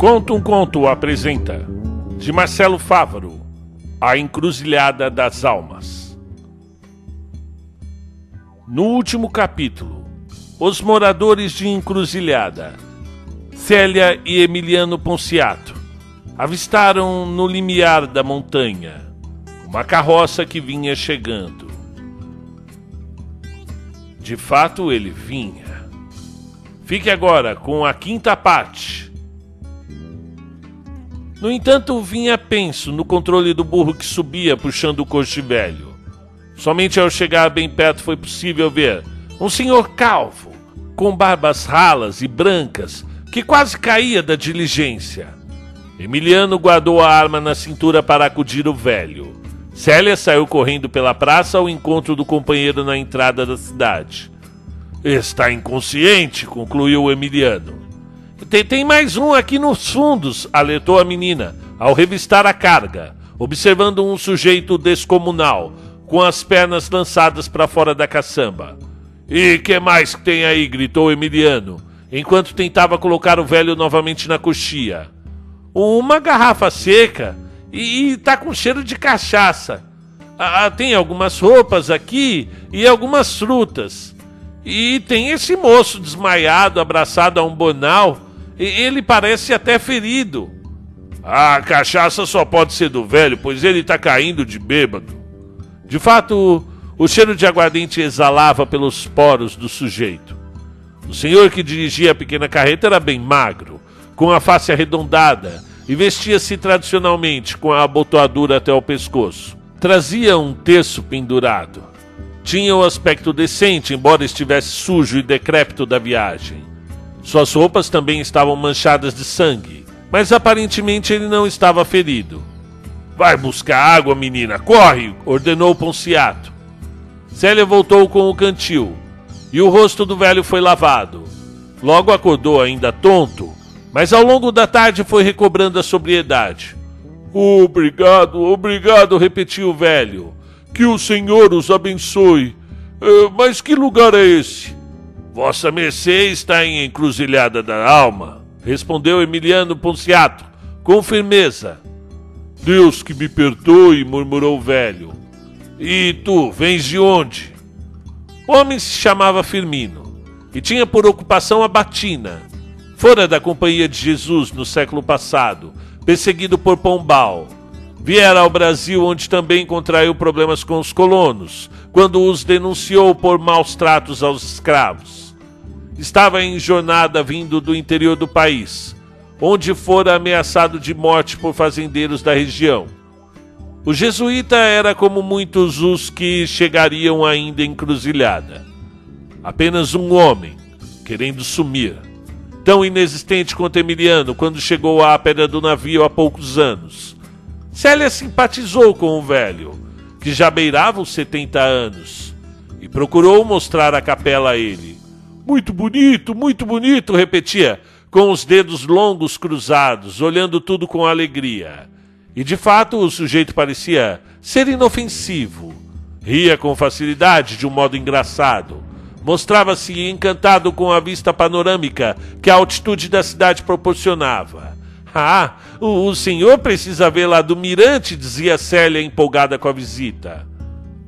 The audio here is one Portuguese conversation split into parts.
Conto um Conto apresenta, de Marcelo Fávaro, A Encruzilhada das Almas. No último capítulo, os moradores de Encruzilhada, Célia e Emiliano Ponciato, avistaram no limiar da montanha uma carroça que vinha chegando. De fato, ele vinha. Fique agora com a quinta parte no entanto, vinha penso no controle do burro que subia puxando o coche velho. Somente ao chegar bem perto foi possível ver um senhor calvo, com barbas ralas e brancas, que quase caía da diligência. Emiliano guardou a arma na cintura para acudir o velho. Célia saiu correndo pela praça ao encontro do companheiro na entrada da cidade. Está inconsciente, concluiu Emiliano. Tem, tem mais um aqui nos fundos, alertou a menina, ao revistar a carga, observando um sujeito descomunal, com as pernas lançadas para fora da caçamba. E que mais que tem aí? gritou Emiliano, enquanto tentava colocar o velho novamente na coxia. Uma garrafa seca e, e tá com cheiro de cachaça. Ah, ah, tem algumas roupas aqui e algumas frutas. E tem esse moço desmaiado, abraçado a um bonal ele parece até ferido. A cachaça só pode ser do velho, pois ele está caindo de bêbado. De fato, o cheiro de aguardente exalava pelos poros do sujeito. O senhor que dirigia a pequena carreta era bem magro, com a face arredondada e vestia-se tradicionalmente com a abotoadura até o pescoço. Trazia um terço pendurado. Tinha o um aspecto decente, embora estivesse sujo e decrépito da viagem. Suas roupas também estavam manchadas de sangue, mas aparentemente ele não estava ferido. Vai buscar água, menina, corre! ordenou Ponciato. Célia voltou com o cantil e o rosto do velho foi lavado. Logo acordou ainda tonto, mas ao longo da tarde foi recobrando a sobriedade. Obrigado, obrigado, repetiu o velho. Que o Senhor os abençoe. Uh, mas que lugar é esse? Vossa mercê está em encruzilhada da alma, respondeu Emiliano Ponciato, com firmeza. Deus que me perdoe, murmurou o velho. E tu, vens de onde? O homem se chamava Firmino e tinha por ocupação a batina. Fora da companhia de Jesus no século passado, perseguido por Pombal. Viera ao Brasil, onde também contraiu problemas com os colonos, quando os denunciou por maus tratos aos escravos estava em jornada vindo do interior do país, onde fora ameaçado de morte por fazendeiros da região. O jesuíta era como muitos os que chegariam ainda encruzilhada. Apenas um homem, querendo sumir. Tão inexistente quanto Emiliano quando chegou à pedra do navio há poucos anos. Célia simpatizou com o velho, que já beirava os 70 anos, e procurou mostrar a capela a ele. Muito bonito, muito bonito, repetia, com os dedos longos cruzados, olhando tudo com alegria. E de fato o sujeito parecia ser inofensivo. Ria com facilidade, de um modo engraçado. Mostrava-se encantado com a vista panorâmica que a altitude da cidade proporcionava. Ah, o, o senhor precisa ver lá do mirante, dizia Célia empolgada com a visita.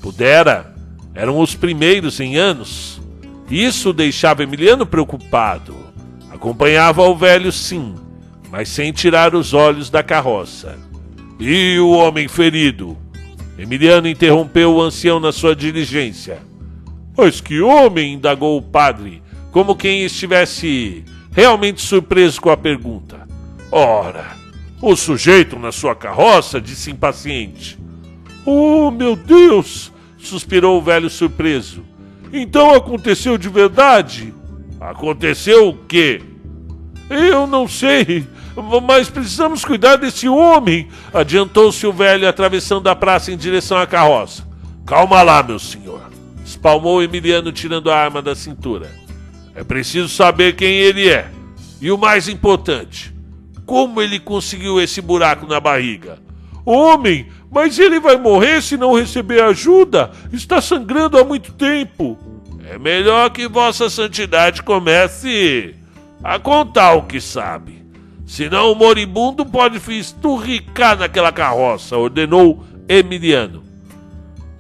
Pudera. Eram os primeiros em anos. Isso deixava Emiliano preocupado. Acompanhava o velho, sim, mas sem tirar os olhos da carroça. E o homem ferido? Emiliano interrompeu o ancião na sua diligência. Mas que homem? indagou o padre, como quem estivesse realmente surpreso com a pergunta. Ora, o sujeito na sua carroça, disse impaciente. Oh, meu Deus! suspirou o velho surpreso. Então aconteceu de verdade? Aconteceu o quê? Eu não sei, mas precisamos cuidar desse homem, adiantou-se o velho atravessando a praça em direção à carroça. Calma lá, meu senhor, espalmou Emiliano tirando a arma da cintura. É preciso saber quem ele é. E o mais importante, como ele conseguiu esse buraco na barriga? Homem, mas ele vai morrer se não receber ajuda. Está sangrando há muito tempo. É melhor que Vossa Santidade comece a contar o que sabe. Senão o moribundo pode esturricar naquela carroça, ordenou Emiliano.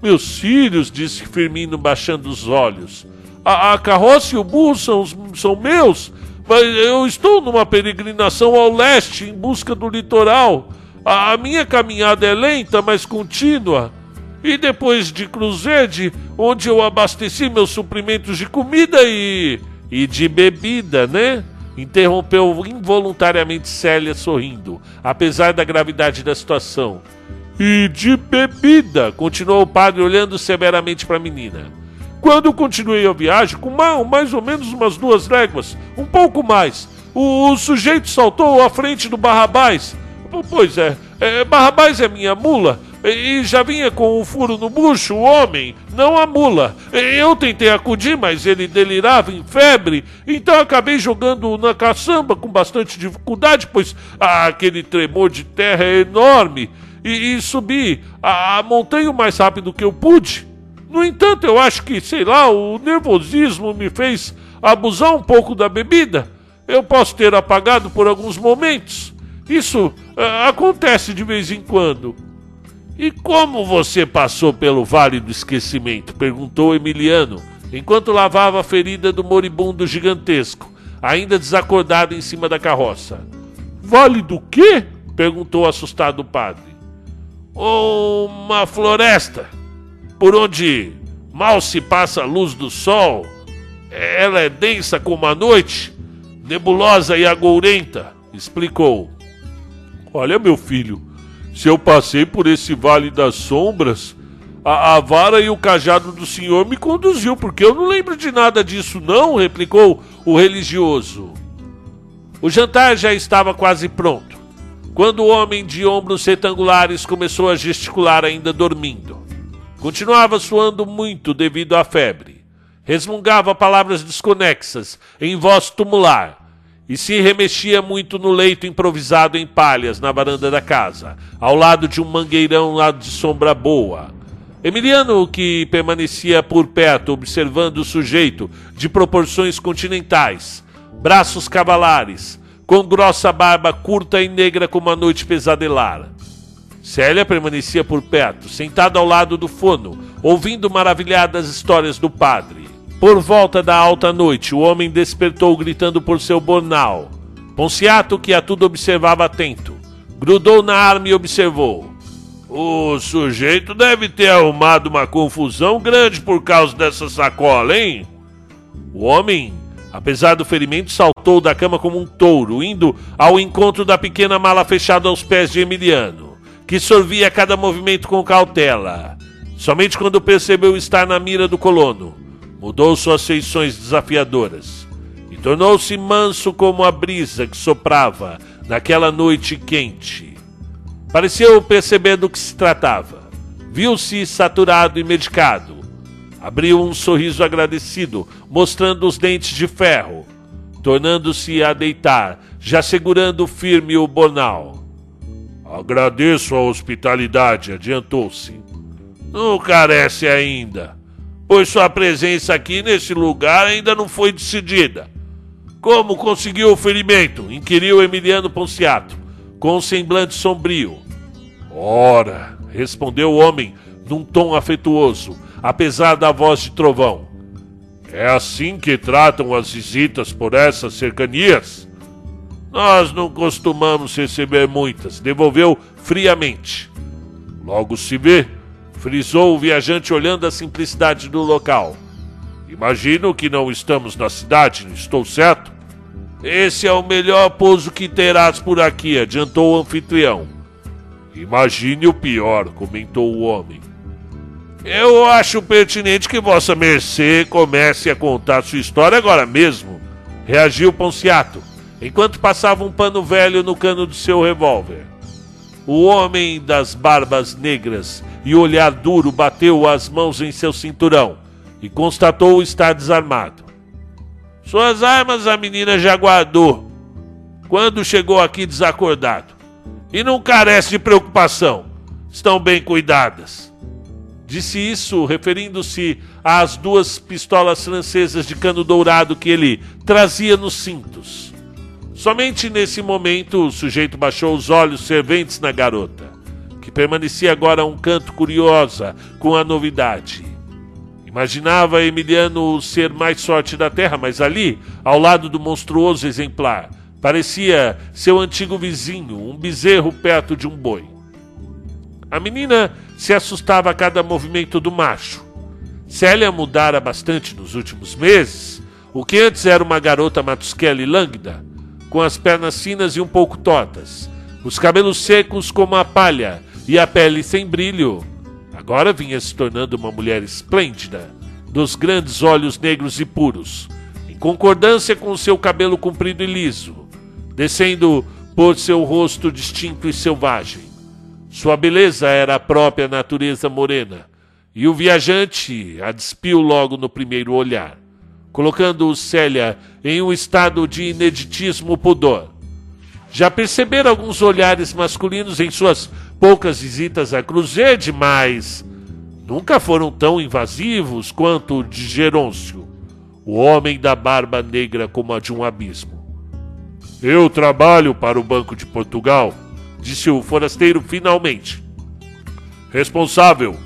Meus filhos, disse Firmino, baixando os olhos. A, a carroça e o burro são, são meus, mas eu estou numa peregrinação ao leste em busca do litoral. A, minha caminhada é lenta, mas contínua. E depois de Cruzede, onde eu abasteci meus suprimentos de comida e. e de bebida, né? Interrompeu involuntariamente Célia sorrindo, apesar da gravidade da situação. E de bebida, continuou o padre olhando severamente para a menina. Quando continuei a viagem, com mais ou menos umas duas léguas, um pouco mais, o, o sujeito saltou à frente do Barrabás. Pois é, é Barrabás é minha mula, e já vinha com um furo no bucho, o homem, não a mula. Eu tentei acudir, mas ele delirava em febre, então acabei jogando na caçamba com bastante dificuldade, pois ah, aquele tremor de terra é enorme, e, e subi a, a montanha o mais rápido que eu pude. No entanto, eu acho que, sei lá, o nervosismo me fez abusar um pouco da bebida. Eu posso ter apagado por alguns momentos. Isso ah, acontece de vez em quando. E como você passou pelo Vale do Esquecimento? perguntou Emiliano, enquanto lavava a ferida do moribundo gigantesco, ainda desacordado em cima da carroça. Vale do quê? perguntou assustado o padre. Uma floresta, por onde mal se passa a luz do sol. Ela é densa como a noite, nebulosa e agourenta, explicou. Olha, meu filho, se eu passei por esse vale das sombras, a, a, vara e o cajado do senhor me conduziu, porque eu não lembro de nada disso, não, replicou o religioso. O jantar já estava quase pronto, quando o homem de ombros retangulares começou a gesticular, ainda dormindo. Continuava suando muito devido à febre. Resmungava palavras desconexas, em voz tumular, e se remexia muito no leito improvisado em palhas na varanda da casa, ao lado de um mangueirão lá de sombra boa. Emiliano, que permanecia por perto observando o sujeito de proporções continentais, braços cavalares, com grossa barba curta e negra como a noite pesadelar. Célia permanecia por perto, sentada ao lado do fono, ouvindo maravilhadas histórias do padre. Por volta da alta noite, o homem despertou gritando por seu bornal. Ponciato, que a tudo observava atento, grudou na arma e observou. O sujeito deve ter arrumado uma confusão grande por causa dessa sacola, hein? O homem, apesar do ferimento, saltou da cama como um touro, indo ao encontro da pequena mala fechada aos pés de Emiliano, que sorvia cada movimento com cautela. Somente quando percebeu estar na mira do colono, mudou suas feições desafiadoras e tornou-se manso como a brisa que soprava naquela noite quente. Pareceu perceber do que se tratava. Viu-se saturado e medicado. Abriu um sorriso agradecido, mostrando os dentes de ferro, tornando-se a deitar, já segurando firme o bornal. Agradeço a hospitalidade, adiantou-se. Não carece ainda pois sua presença aqui nesse lugar ainda não foi decidida. Como conseguiu o ferimento? inquiriu Emiliano Ponciato, com um semblante sombrio. Ora, respondeu o homem num tom afetuoso, apesar da voz de trovão. É assim que tratam as visitas por essas cercanias? Nós não costumamos receber muitas, devolveu friamente. Logo se vê frisou o viajante olhando a simplicidade do local. Imagino que não estamos na cidade, estou certo? Esse é o melhor pouso que terás por aqui, adiantou o anfitrião. Imagine o pior, comentou o homem. Eu acho pertinente que Vossa Mercê comece a contar sua história agora mesmo, reagiu Ponciato, enquanto passava um pano velho no cano do seu revólver. O homem das barbas negras e olhar duro bateu as mãos em seu cinturão e constatou estar desarmado. Suas armas a menina já guardou quando chegou aqui desacordado e não carece de preocupação. Estão bem cuidadas. Disse isso referindo-se às duas pistolas francesas de cano dourado que ele trazia nos cintos. Somente nesse momento o sujeito baixou os olhos serventes na garota, que permanecia agora a um canto curiosa com a novidade. Imaginava Emiliano ser mais sorte da terra, mas ali, ao lado do monstruoso exemplar, parecia seu antigo vizinho, um bezerro perto de um boi. A menina se assustava a cada movimento do macho. Célia mudara bastante nos últimos meses. O que antes era uma garota matusquela e lânguida, com as pernas finas e um pouco tortas, os cabelos secos como a palha e a pele sem brilho, agora vinha se tornando uma mulher esplêndida, dos grandes olhos negros e puros, em concordância com seu cabelo comprido e liso, descendo por seu rosto distinto e selvagem. Sua beleza era a própria natureza morena, e o viajante a despiu logo no primeiro olhar colocando Célia em um estado de ineditismo pudor. Já perceberam alguns olhares masculinos em suas poucas visitas a Cruzede, mas nunca foram tão invasivos quanto o de Gerôncio, o homem da barba negra como a de um abismo. Eu trabalho para o Banco de Portugal, disse o forasteiro finalmente. Responsável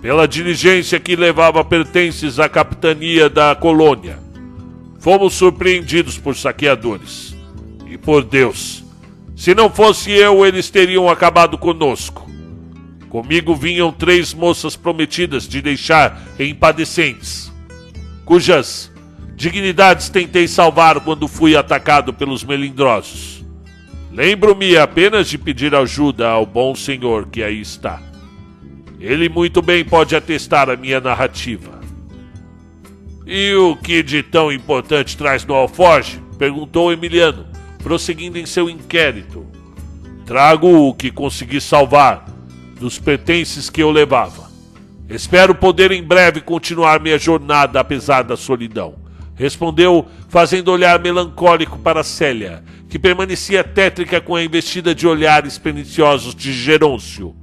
pela diligência que levava pertences à capitania da colônia. Fomos surpreendidos por saqueadores. E por Deus, se não fosse eu, eles teriam acabado conosco. Comigo vinham três moças prometidas de deixar em padecentes, cujas dignidades tentei salvar quando fui atacado pelos melindrosos. Lembro-me apenas de pedir ajuda ao bom senhor que aí está. Ele muito bem pode atestar a minha narrativa. E o que de tão importante traz no alforge? perguntou Emiliano, prosseguindo em seu inquérito. Trago o que consegui salvar dos pertences que eu levava. Espero poder em breve continuar minha jornada apesar da solidão. Respondeu, fazendo olhar melancólico para Célia, que permanecia tétrica com a investida de olhares perniciosos de Gerôncio.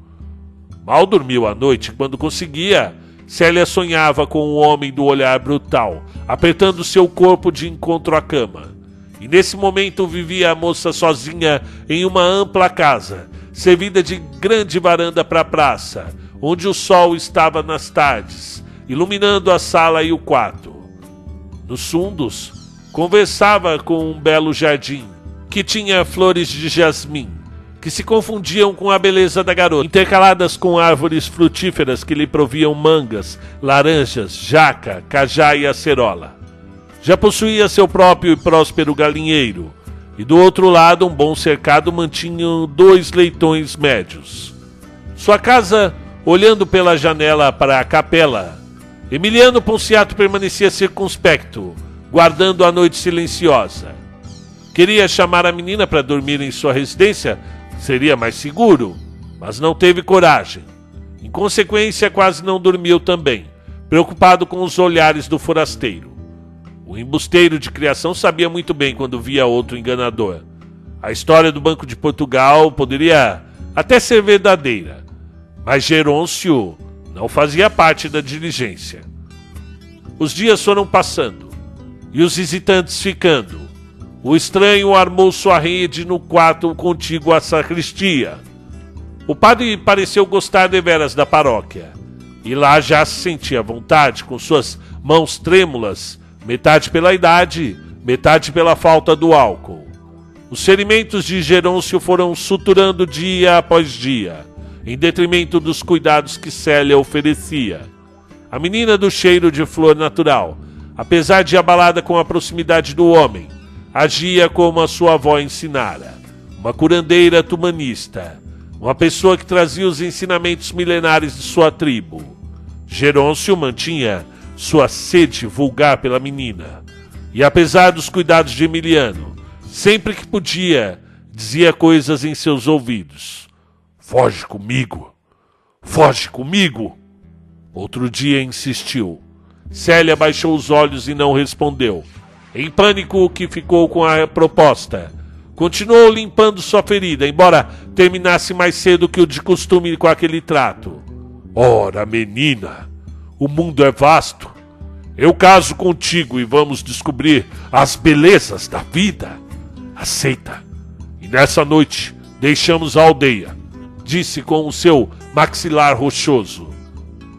Mal dormiu à noite quando conseguia. Célia sonhava com um homem do olhar brutal, apertando seu corpo de encontro à cama. E nesse momento vivia a moça sozinha em uma ampla casa, servida de grande varanda para a praça, onde o sol estava nas tardes, iluminando a sala e o quarto. Nos fundos, conversava com um belo jardim, que tinha flores de jasmim, que se confundiam com a beleza da garota, intercaladas com árvores frutíferas que lhe proviam mangas, laranjas, jaca, cajá e acerola. Já possuía seu próprio e próspero galinheiro, e do outro lado um bom cercado mantinham dois leitões médios. Sua casa, olhando pela janela para a capela, Emiliano Ponciato permanecia circunspecto, guardando a noite silenciosa. Queria chamar a menina para dormir em sua residência, Seria mais seguro, mas não teve coragem. Em consequência, quase não dormiu também, preocupado com os olhares do forasteiro. O embusteiro de criação sabia muito bem quando via outro enganador. A história do Banco de Portugal poderia até ser verdadeira, mas Gerôncio não fazia parte da diligência. Os dias foram passando e os visitantes ficando, o estranho armou sua rede no quarto contíguo à sacristia. O padre pareceu gostar deveras da paróquia, e lá já se sentia à vontade, com suas mãos trêmulas, metade pela idade, metade pela falta do álcool. Os ferimentos de Gerôncio foram suturando dia após dia, em detrimento dos cuidados que Célia oferecia. A menina do cheiro de flor natural, apesar de abalada com a proximidade do homem, agia como a sua avó ensinara, uma curandeira tumanista, uma pessoa que trazia os ensinamentos milenares de sua tribo. Gerôncio mantinha sua sede vulgar pela menina, e apesar dos cuidados de Emiliano, sempre que podia, dizia coisas em seus ouvidos. Foge comigo! Foge comigo! Outro dia insistiu. Célia baixou os olhos e não respondeu. Em pânico, que ficou com a proposta. Continuou limpando sua ferida, embora terminasse mais cedo que o de costume com aquele trato. Ora, menina, o mundo é vasto. Eu caso contigo e vamos descobrir as belezas da vida. Aceita. E nessa noite deixamos a aldeia, disse com o seu maxilar rochoso.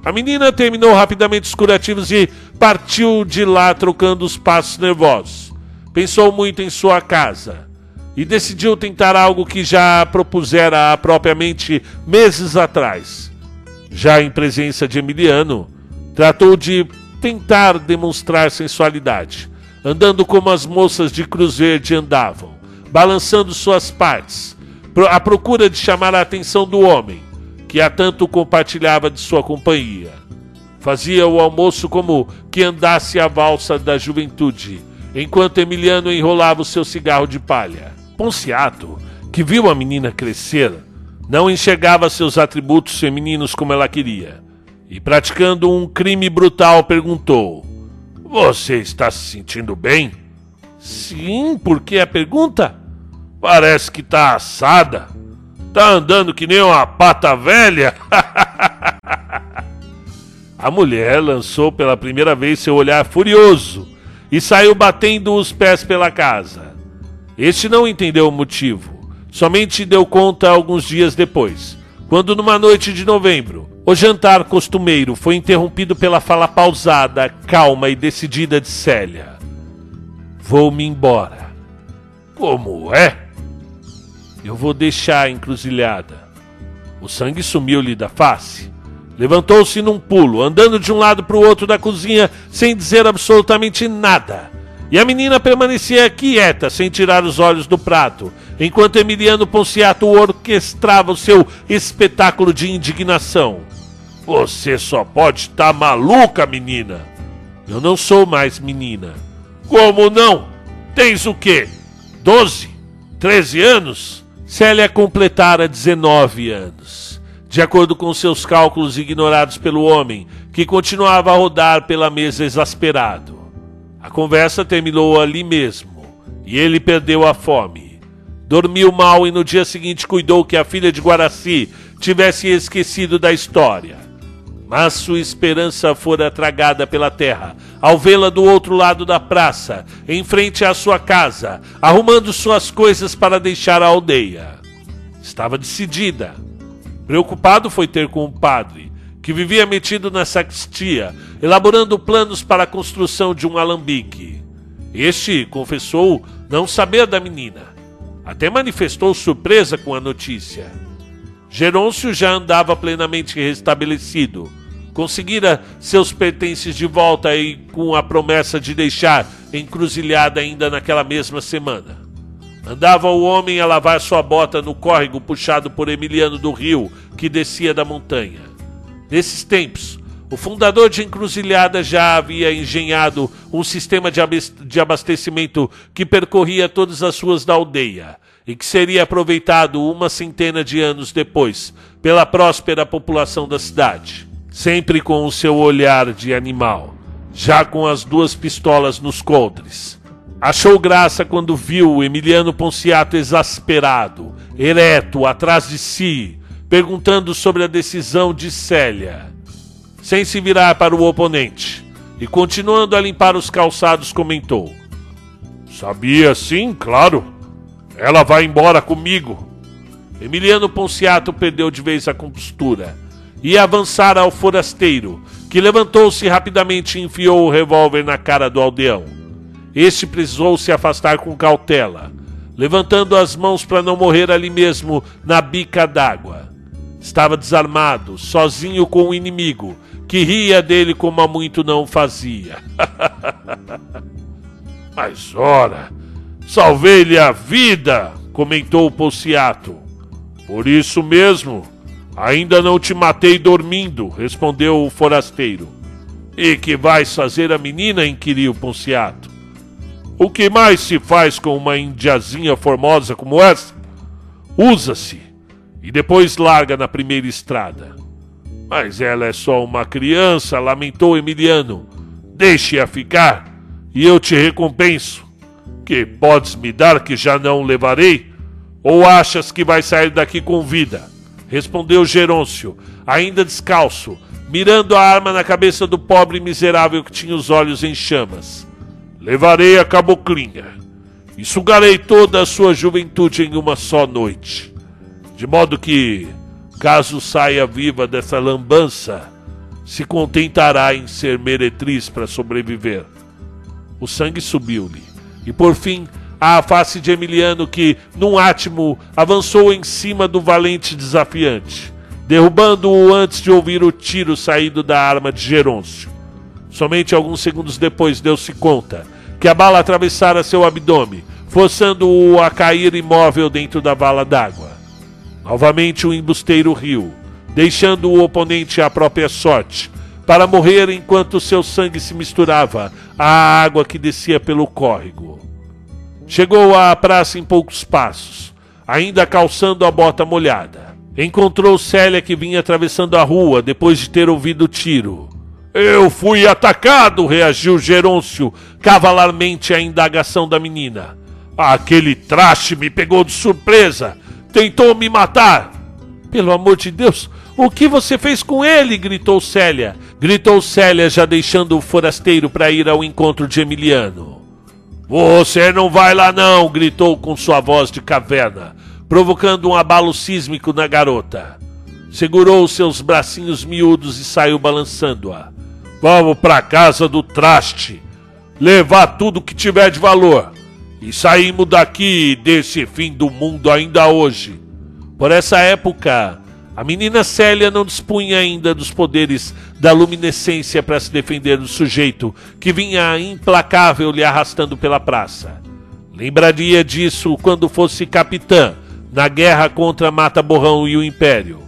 A menina terminou rapidamente os curativos e partiu de lá trocando os passos nervosos. Pensou muito em sua casa e decidiu tentar algo que já propusera propriamente meses atrás. Já em presença de Emiliano, tratou de tentar demonstrar sensualidade, andando como as moças de Cruz Verde andavam, balançando suas partes, à procura de chamar a atenção do homem, que a tanto compartilhava de sua companhia. Fazia o almoço como que andasse a valsa da juventude, enquanto Emiliano enrolava o seu cigarro de palha. Ponciato, que viu a menina crescer, não enxergava seus atributos femininos como ela queria, e praticando um crime brutal perguntou: Você está se sentindo bem? Sim, por que a pergunta? Parece que está assada. Tá andando que nem uma pata velha? A mulher lançou pela primeira vez seu olhar furioso e saiu batendo os pés pela casa. Este não entendeu o motivo, somente deu conta alguns dias depois, quando numa noite de novembro, o jantar costumeiro foi interrompido pela fala pausada, calma e decidida de Célia. Vou-me embora. Como é? Eu vou deixar a encruzilhada. O sangue sumiu-lhe da face. Levantou-se num pulo, andando de um lado para o outro da cozinha sem dizer absolutamente nada. E a menina permanecia quieta, sem tirar os olhos do prato, enquanto Emiliano Ponciato orquestrava o seu espetáculo de indignação. Você só pode estar tá maluca, menina. Eu não sou mais menina. Como não? Tens o quê? Doze? Treze anos? Célia completara 19 anos, de acordo com seus cálculos ignorados pelo homem, que continuava a rodar pela mesa exasperado. A conversa terminou ali mesmo, e ele perdeu a fome. Dormiu mal e no dia seguinte cuidou que a filha de Guaraci tivesse esquecido da história. Mas sua esperança fora tragada pela terra, ao vê-la do outro lado da praça, em frente à sua casa, arrumando suas coisas para deixar a aldeia. Estava decidida. Preocupado foi ter com o padre, que vivia metido na sacristia, elaborando planos para a construção de um alambique. Este confessou não saber da menina. Até manifestou surpresa com a notícia. Gerôncio já andava plenamente restabelecido conseguira seus pertences de volta e com a promessa de deixar encruzilhada ainda naquela mesma semana. Andava o homem a lavar sua bota no córrego puxado por Emiliano do Rio, que descia da montanha. Nesses tempos, o fundador de Encruzilhada já havia engenhado um sistema de abastecimento que percorria todas as ruas da aldeia e que seria aproveitado uma centena de anos depois pela próspera população da cidade sempre com o seu olhar de animal, já com as duas pistolas nos coldres. Achou graça quando viu Emiliano Ponciato exasperado, ereto, atrás de si, perguntando sobre a decisão de Célia. Sem se virar para o oponente e continuando a limpar os calçados, comentou: Sabia sim, claro. Ela vai embora comigo. Emiliano Ponciato perdeu de vez a compostura e avançara ao forasteiro, que levantou-se rapidamente e enfiou o revólver na cara do aldeão. Este precisou se afastar com cautela, levantando as mãos para não morrer ali mesmo na bica d'água. Estava desarmado, sozinho com o inimigo, que ria dele como há muito não fazia. Mas ora, salvei-lhe a vida, comentou o Pociato. Por isso mesmo, Ainda não te matei dormindo, respondeu o forasteiro. E que vais fazer a menina? inquiriu Ponciato. O que mais se faz com uma indiazinha formosa como essa? Usa-se e depois larga na primeira estrada. Mas ela é só uma criança, lamentou Emiliano. Deixe-a ficar e eu te recompenso. Que podes me dar que já não levarei? Ou achas que vai sair daqui com vida? respondeu Gerôncio, ainda descalço, mirando a arma na cabeça do pobre miserável que tinha os olhos em chamas. Levarei a caboclinha. e sugarei toda a sua juventude em uma só noite. De modo que, caso saia viva dessa lambança, se contentará em ser meretriz para sobreviver. O sangue subiu-lhe, e por fim à face de Emiliano, que, num átimo, avançou em cima do valente desafiante, derrubando-o antes de ouvir o tiro saído da arma de Gerôncio. Somente alguns segundos depois deu-se conta que a bala atravessara seu abdômen, forçando-o a cair imóvel dentro da vala d'água. Novamente o embusteiro riu, deixando o oponente à própria sorte, para morrer enquanto seu sangue se misturava à água que descia pelo córrego. Chegou à praça em poucos passos, ainda calçando a bota molhada. Encontrou Célia que vinha atravessando a rua depois de ter ouvido o tiro. Eu fui atacado, reagiu Gerôncio, cavalarmente à indagação da menina. Aquele traste me pegou de surpresa. Tentou me matar. Pelo amor de Deus, o que você fez com ele? gritou Célia. Gritou Célia, já deixando o forasteiro para ir ao encontro de Emiliano. Você não vai lá não, gritou com sua voz de caverna, provocando um abalo sísmico na garota. Segurou seus bracinhos miúdos e saiu balançando-a. Vamos para casa do traste, levar tudo que tiver de valor e saímos daqui desse fim do mundo ainda hoje. Por essa época, a menina Célia não dispunha ainda dos poderes da luminescência para se defender do sujeito que vinha implacável lhe arrastando pela praça. Lembraria disso quando fosse capitã na guerra contra Mata Borrão e o Império.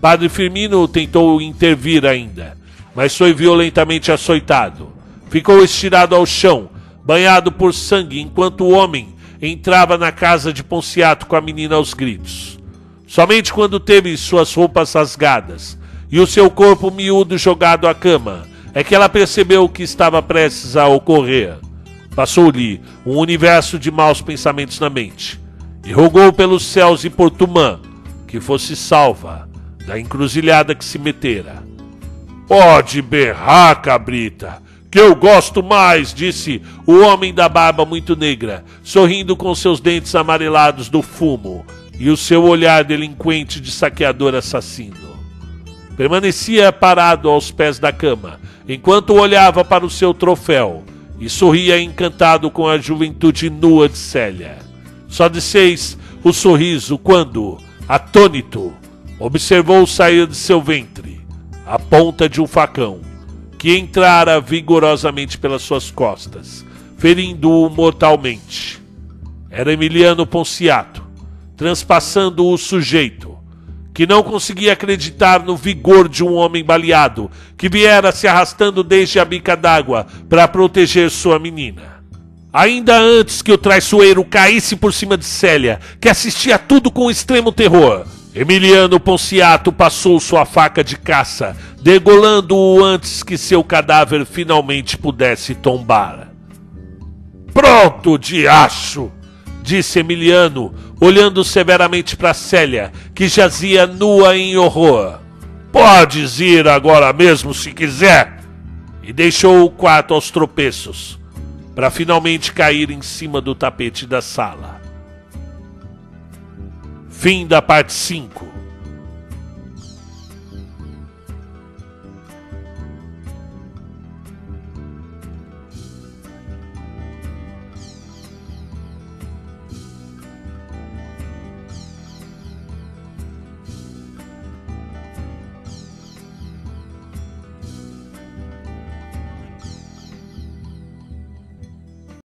Padre Firmino tentou intervir ainda, mas foi violentamente açoitado. Ficou estirado ao chão, banhado por sangue, enquanto o homem entrava na casa de Ponciato com a menina aos gritos. Somente quando teve suas roupas rasgadas e o seu corpo miúdo jogado à cama é que ela percebeu o que estava prestes a ocorrer. Passou-lhe um universo de maus pensamentos na mente e rogou pelos céus e por Tumã que fosse salva da encruzilhada que se metera. Pode berrar, cabrita, que eu gosto mais, disse o homem da barba muito negra, sorrindo com seus dentes amarelados do fumo, e o seu olhar delinquente de saqueador assassino. Permanecia parado aos pés da cama, enquanto olhava para o seu troféu e sorria encantado com a juventude nua de Célia. Só desfez o sorriso quando, atônito, observou sair de seu ventre a ponta de um facão que entrara vigorosamente pelas suas costas, ferindo-o mortalmente. Era Emiliano Ponciato, transpassando o sujeito, que não conseguia acreditar no vigor de um homem baleado, que viera se arrastando desde a bica d'água para proteger sua menina. Ainda antes que o traiçoeiro caísse por cima de Célia, que assistia tudo com extremo terror, Emiliano Ponciato passou sua faca de caça, degolando-o antes que seu cadáver finalmente pudesse tombar. Pronto, diacho! disse Emiliano, olhando severamente para Célia, que jazia nua em horror. Podes ir agora mesmo se quiser. E deixou o quarto aos tropeços, para finalmente cair em cima do tapete da sala. Fim da parte 5.